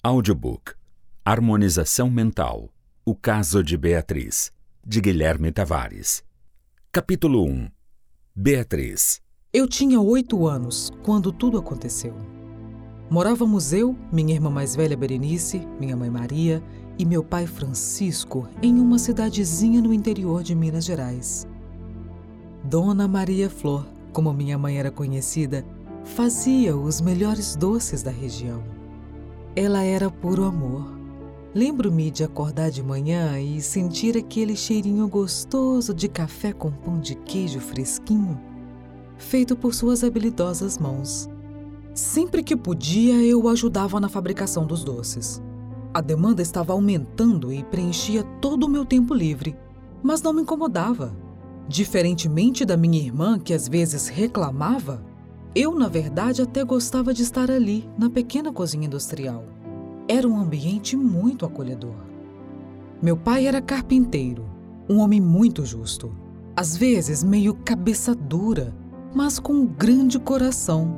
Audiobook Harmonização Mental O Caso de Beatriz, de Guilherme Tavares. Capítulo 1 Beatriz Eu tinha oito anos quando tudo aconteceu. Morávamos eu, minha irmã mais velha Berenice, minha mãe Maria e meu pai Francisco em uma cidadezinha no interior de Minas Gerais. Dona Maria Flor, como minha mãe era conhecida, fazia os melhores doces da região. Ela era puro amor. Lembro-me de acordar de manhã e sentir aquele cheirinho gostoso de café com pão de queijo fresquinho, feito por suas habilidosas mãos. Sempre que podia, eu ajudava na fabricação dos doces. A demanda estava aumentando e preenchia todo o meu tempo livre, mas não me incomodava. Diferentemente da minha irmã, que às vezes reclamava, eu, na verdade, até gostava de estar ali, na pequena cozinha industrial. Era um ambiente muito acolhedor. Meu pai era carpinteiro, um homem muito justo, às vezes meio cabeça dura, mas com um grande coração.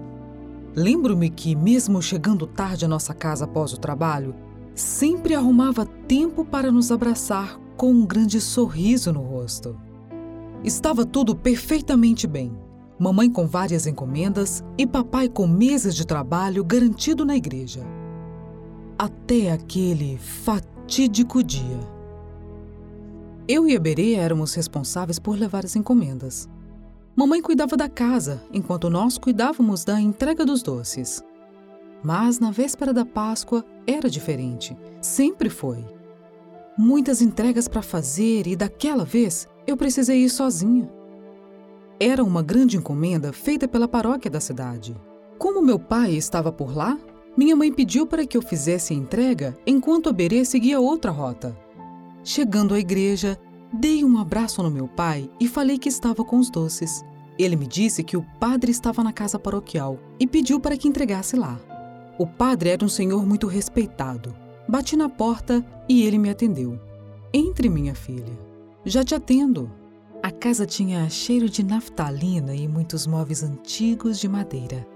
Lembro-me que, mesmo chegando tarde à nossa casa após o trabalho, sempre arrumava tempo para nos abraçar com um grande sorriso no rosto. Estava tudo perfeitamente bem mamãe com várias encomendas e papai com meses de trabalho garantido na igreja. Até aquele fatídico dia. Eu e a Berê éramos responsáveis por levar as encomendas. Mamãe cuidava da casa, enquanto nós cuidávamos da entrega dos doces. Mas na véspera da Páscoa era diferente. Sempre foi. Muitas entregas para fazer e daquela vez eu precisei ir sozinha. Era uma grande encomenda feita pela paróquia da cidade. Como meu pai estava por lá, minha mãe pediu para que eu fizesse a entrega enquanto a Berê seguia outra rota. Chegando à igreja, dei um abraço no meu pai e falei que estava com os doces. Ele me disse que o padre estava na casa paroquial e pediu para que entregasse lá. O padre era um senhor muito respeitado. Bati na porta e ele me atendeu. Entre, minha filha. Já te atendo. A casa tinha cheiro de naftalina e muitos móveis antigos de madeira.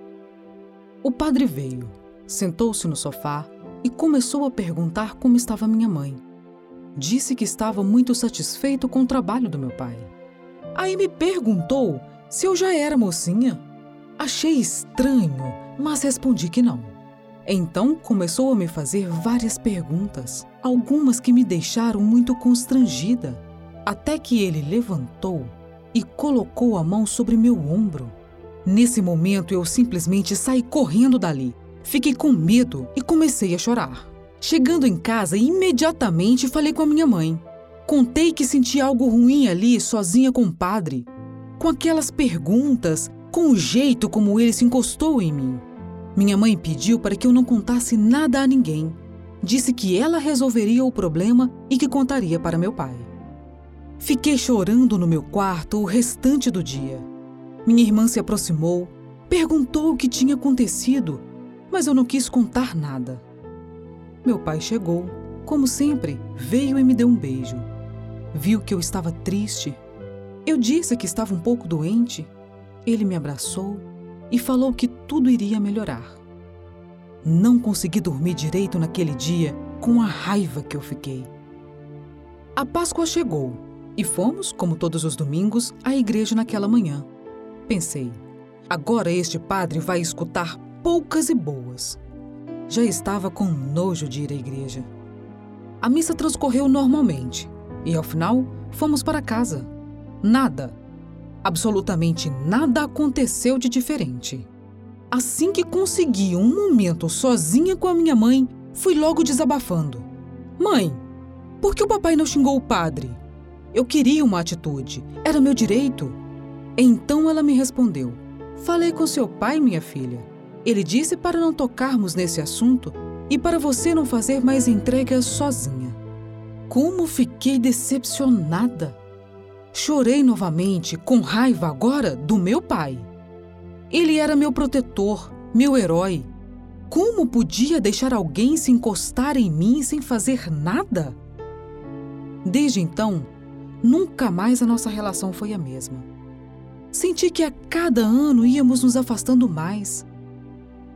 O padre veio, sentou-se no sofá e começou a perguntar como estava minha mãe. Disse que estava muito satisfeito com o trabalho do meu pai. Aí me perguntou se eu já era mocinha. Achei estranho, mas respondi que não. Então começou a me fazer várias perguntas, algumas que me deixaram muito constrangida até que ele levantou e colocou a mão sobre meu ombro. Nesse momento eu simplesmente saí correndo dali. Fiquei com medo e comecei a chorar. Chegando em casa, imediatamente falei com a minha mãe. Contei que senti algo ruim ali, sozinha com o padre, com aquelas perguntas, com o jeito como ele se encostou em mim. Minha mãe pediu para que eu não contasse nada a ninguém. Disse que ela resolveria o problema e que contaria para meu pai. Fiquei chorando no meu quarto o restante do dia. Minha irmã se aproximou, perguntou o que tinha acontecido, mas eu não quis contar nada. Meu pai chegou, como sempre, veio e me deu um beijo. Viu que eu estava triste. Eu disse que estava um pouco doente. Ele me abraçou e falou que tudo iria melhorar. Não consegui dormir direito naquele dia com a raiva que eu fiquei. A Páscoa chegou e fomos, como todos os domingos, à igreja naquela manhã. Pensei, agora este padre vai escutar poucas e boas. Já estava com nojo de ir à igreja. A missa transcorreu normalmente e, ao final, fomos para casa. Nada, absolutamente nada aconteceu de diferente. Assim que consegui um momento sozinha com a minha mãe, fui logo desabafando. Mãe, por que o papai não xingou o padre? Eu queria uma atitude. Era meu direito. Então ela me respondeu: Falei com seu pai, minha filha. Ele disse para não tocarmos nesse assunto e para você não fazer mais entregas sozinha. Como fiquei decepcionada! Chorei novamente, com raiva agora do meu pai. Ele era meu protetor, meu herói. Como podia deixar alguém se encostar em mim sem fazer nada? Desde então, nunca mais a nossa relação foi a mesma. Senti que a cada ano íamos nos afastando mais.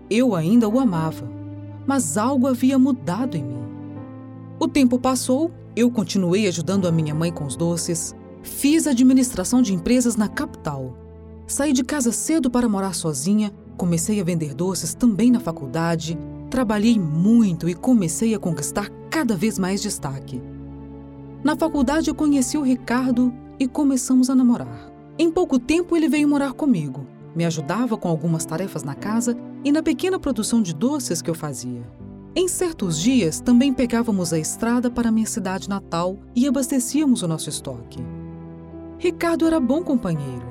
Eu ainda o amava, mas algo havia mudado em mim. O tempo passou, eu continuei ajudando a minha mãe com os doces, fiz administração de empresas na capital. Saí de casa cedo para morar sozinha, comecei a vender doces também na faculdade, trabalhei muito e comecei a conquistar cada vez mais destaque. Na faculdade eu conheci o Ricardo e começamos a namorar. Em pouco tempo ele veio morar comigo, me ajudava com algumas tarefas na casa e na pequena produção de doces que eu fazia. Em certos dias, também pegávamos a estrada para minha cidade natal e abastecíamos o nosso estoque. Ricardo era bom companheiro.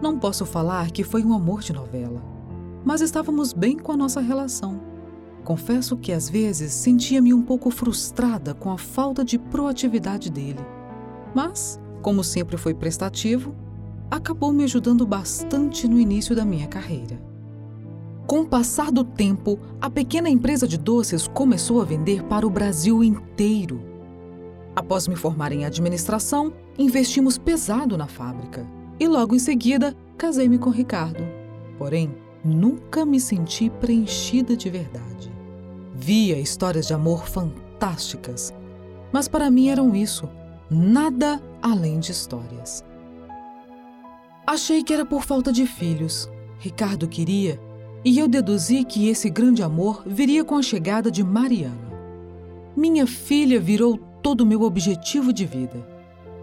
Não posso falar que foi um amor de novela, mas estávamos bem com a nossa relação. Confesso que às vezes sentia-me um pouco frustrada com a falta de proatividade dele. Mas, como sempre foi prestativo, acabou me ajudando bastante no início da minha carreira. Com o passar do tempo, a pequena empresa de doces começou a vender para o Brasil inteiro. Após me formar em administração, investimos pesado na fábrica e logo em seguida casei-me com Ricardo. Porém, nunca me senti preenchida de verdade. Via histórias de amor fantásticas, mas para mim eram isso, nada além de histórias. Achei que era por falta de filhos. Ricardo queria e eu deduzi que esse grande amor viria com a chegada de Mariana. Minha filha virou todo o meu objetivo de vida.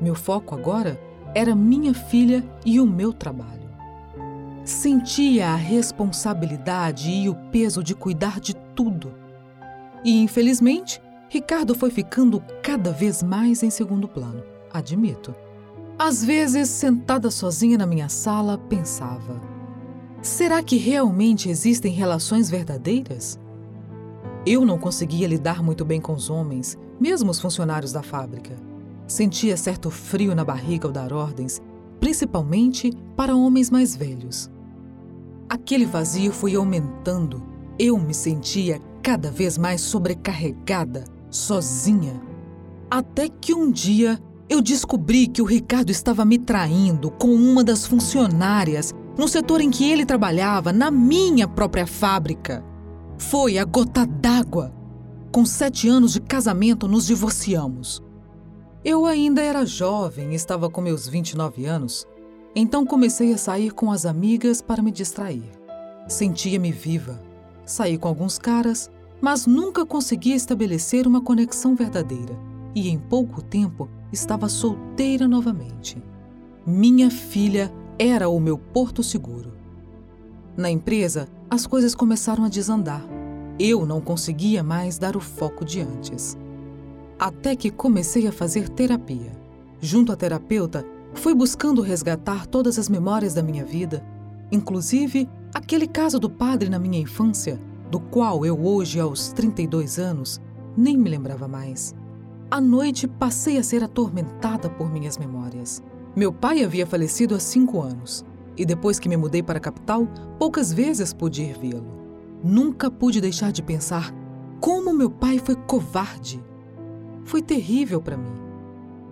Meu foco agora era minha filha e o meu trabalho. Sentia a responsabilidade e o peso de cuidar de tudo. E, infelizmente, Ricardo foi ficando cada vez mais em segundo plano, admito. Às vezes, sentada sozinha na minha sala, pensava Será que realmente existem relações verdadeiras? Eu não conseguia lidar muito bem com os homens, mesmo os funcionários da fábrica. Sentia certo frio na barriga ao dar ordens, principalmente para homens mais velhos. Aquele vazio foi aumentando. Eu me sentia cada vez mais sobrecarregada, sozinha. Até que um dia eu descobri que o Ricardo estava me traindo com uma das funcionárias no setor em que ele trabalhava, na minha própria fábrica. Foi a gota d'água. Com sete anos de casamento, nos divorciamos. Eu ainda era jovem, estava com meus 29 anos, então comecei a sair com as amigas para me distrair. Sentia-me viva. Saí com alguns caras, mas nunca conseguia estabelecer uma conexão verdadeira. E em pouco tempo estava solteira novamente. Minha filha era o meu porto seguro. Na empresa, as coisas começaram a desandar. Eu não conseguia mais dar o foco de antes. Até que comecei a fazer terapia. Junto à terapeuta, fui buscando resgatar todas as memórias da minha vida, inclusive aquele caso do padre na minha infância, do qual eu hoje, aos 32 anos, nem me lembrava mais. À noite passei a ser atormentada por minhas memórias. Meu pai havia falecido há cinco anos e depois que me mudei para a capital, poucas vezes pude ir vê-lo. Nunca pude deixar de pensar como meu pai foi covarde. Foi terrível para mim.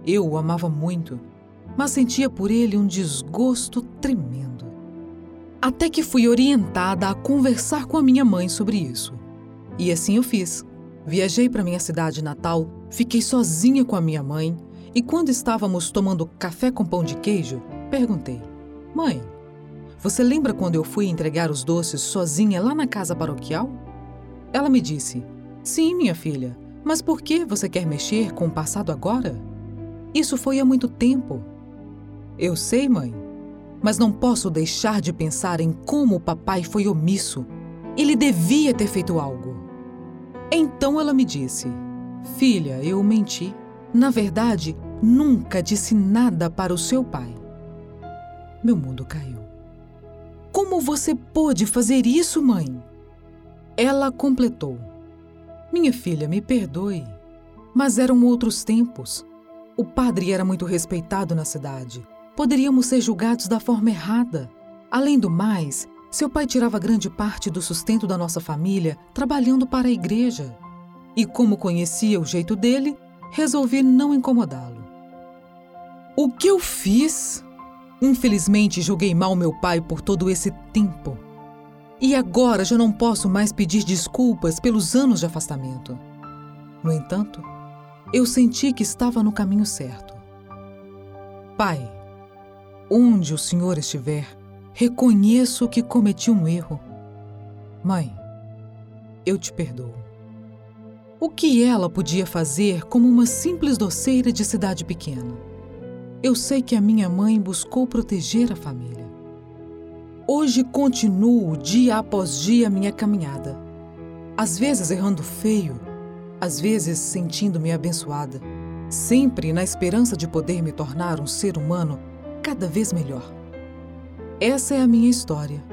Eu o amava muito, mas sentia por ele um desgosto tremendo. Até que fui orientada a conversar com a minha mãe sobre isso. E assim eu fiz. Viajei para minha cidade natal, fiquei sozinha com a minha mãe e quando estávamos tomando café com pão de queijo, perguntei: Mãe, você lembra quando eu fui entregar os doces sozinha lá na casa paroquial? Ela me disse: Sim, minha filha, mas por que você quer mexer com o passado agora? Isso foi há muito tempo. Eu sei, mãe, mas não posso deixar de pensar em como o papai foi omisso. Ele devia ter feito algo. Então ela me disse: Filha, eu menti. Na verdade, nunca disse nada para o seu pai. Meu mundo caiu. Como você pôde fazer isso, mãe? Ela completou: Minha filha, me perdoe, mas eram outros tempos. O padre era muito respeitado na cidade. Poderíamos ser julgados da forma errada. Além do mais, seu pai tirava grande parte do sustento da nossa família trabalhando para a igreja. E como conhecia o jeito dele, resolvi não incomodá-lo. O que eu fiz? Infelizmente, julguei mal meu pai por todo esse tempo. E agora já não posso mais pedir desculpas pelos anos de afastamento. No entanto, eu senti que estava no caminho certo. Pai, onde o Senhor estiver, reconheço que cometi um erro. Mãe, eu te perdoo. O que ela podia fazer como uma simples doceira de cidade pequena? Eu sei que a minha mãe buscou proteger a família. Hoje continuo dia após dia minha caminhada. Às vezes errando feio, às vezes sentindo-me abençoada, sempre na esperança de poder me tornar um ser humano cada vez melhor. Essa é a minha história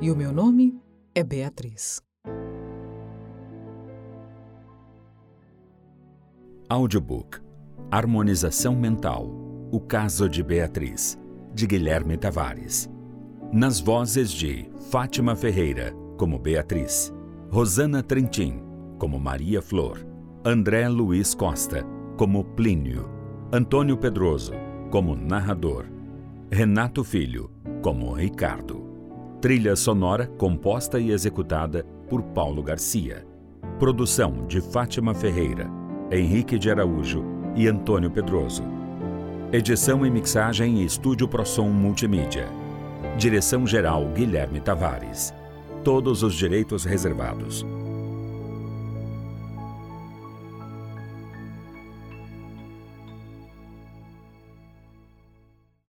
e o meu nome é Beatriz. Audiobook Harmonização Mental O Caso de Beatriz, de Guilherme Tavares. Nas vozes de Fátima Ferreira, como Beatriz, Rosana Trentin, como Maria Flor, André Luiz Costa, como Plínio, Antônio Pedroso, como narrador, Renato Filho, como Ricardo. Trilha sonora composta e executada por Paulo Garcia. Produção de Fátima Ferreira Henrique de Araújo e Antônio Pedroso. Edição e mixagem Estúdio Prosom Multimídia. Direção-geral Guilherme Tavares. Todos os direitos reservados.